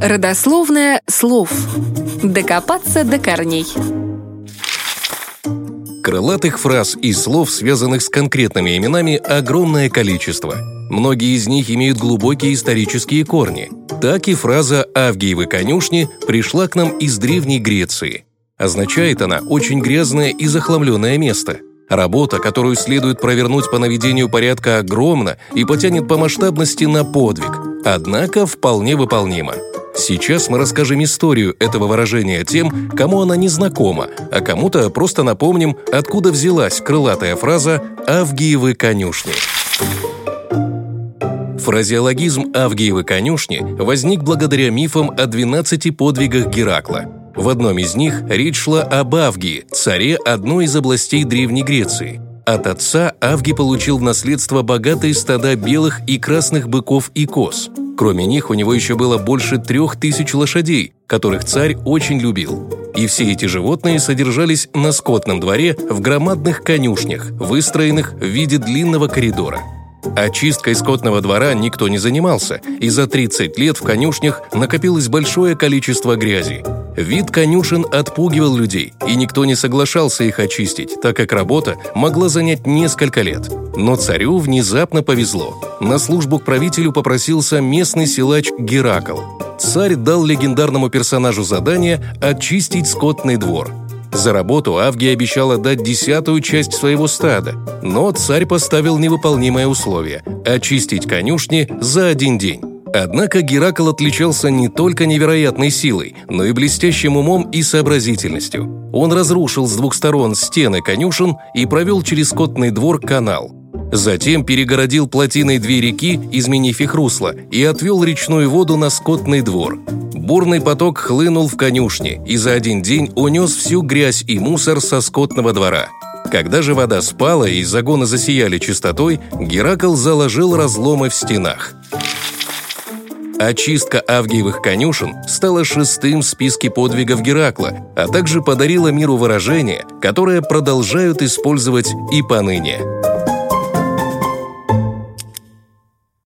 Родословное слов. Докопаться до корней. Крылатых фраз и слов, связанных с конкретными именами, огромное количество. Многие из них имеют глубокие исторические корни. Так и фраза «Авгиевы конюшни» пришла к нам из Древней Греции. Означает она «очень грязное и захламленное место». Работа, которую следует провернуть по наведению порядка, огромна и потянет по масштабности на подвиг, однако вполне выполнима. Сейчас мы расскажем историю этого выражения тем, кому она не знакома, а кому-то просто напомним, откуда взялась крылатая фраза «Авгиевы конюшни». Фразеологизм «Авгиевы конюшни» возник благодаря мифам о 12 подвигах Геракла. В одном из них речь шла об Авгии, царе одной из областей Древней Греции. От отца Авги получил в наследство богатые стада белых и красных быков и коз – Кроме них у него еще было больше трех тысяч лошадей, которых царь очень любил. И все эти животные содержались на скотном дворе в громадных конюшнях, выстроенных в виде длинного коридора. Очисткой скотного двора никто не занимался, и за 30 лет в конюшнях накопилось большое количество грязи. Вид конюшен отпугивал людей, и никто не соглашался их очистить, так как работа могла занять несколько лет. Но царю внезапно повезло. На службу к правителю попросился местный силач Геракл. Царь дал легендарному персонажу задание очистить скотный двор. За работу Авгий обещал дать десятую часть своего стада, но царь поставил невыполнимое условие – очистить конюшни за один день. Однако Геракл отличался не только невероятной силой, но и блестящим умом и сообразительностью. Он разрушил с двух сторон стены конюшен и провел через скотный двор канал. Затем перегородил плотиной две реки, изменив их русло, и отвел речную воду на скотный двор. Бурный поток хлынул в конюшни и за один день унес всю грязь и мусор со скотного двора. Когда же вода спала и загоны засияли чистотой, Геракл заложил разломы в стенах. Очистка Авгиевых конюшен стала шестым в списке подвигов Геракла, а также подарила миру выражение, которое продолжают использовать и поныне.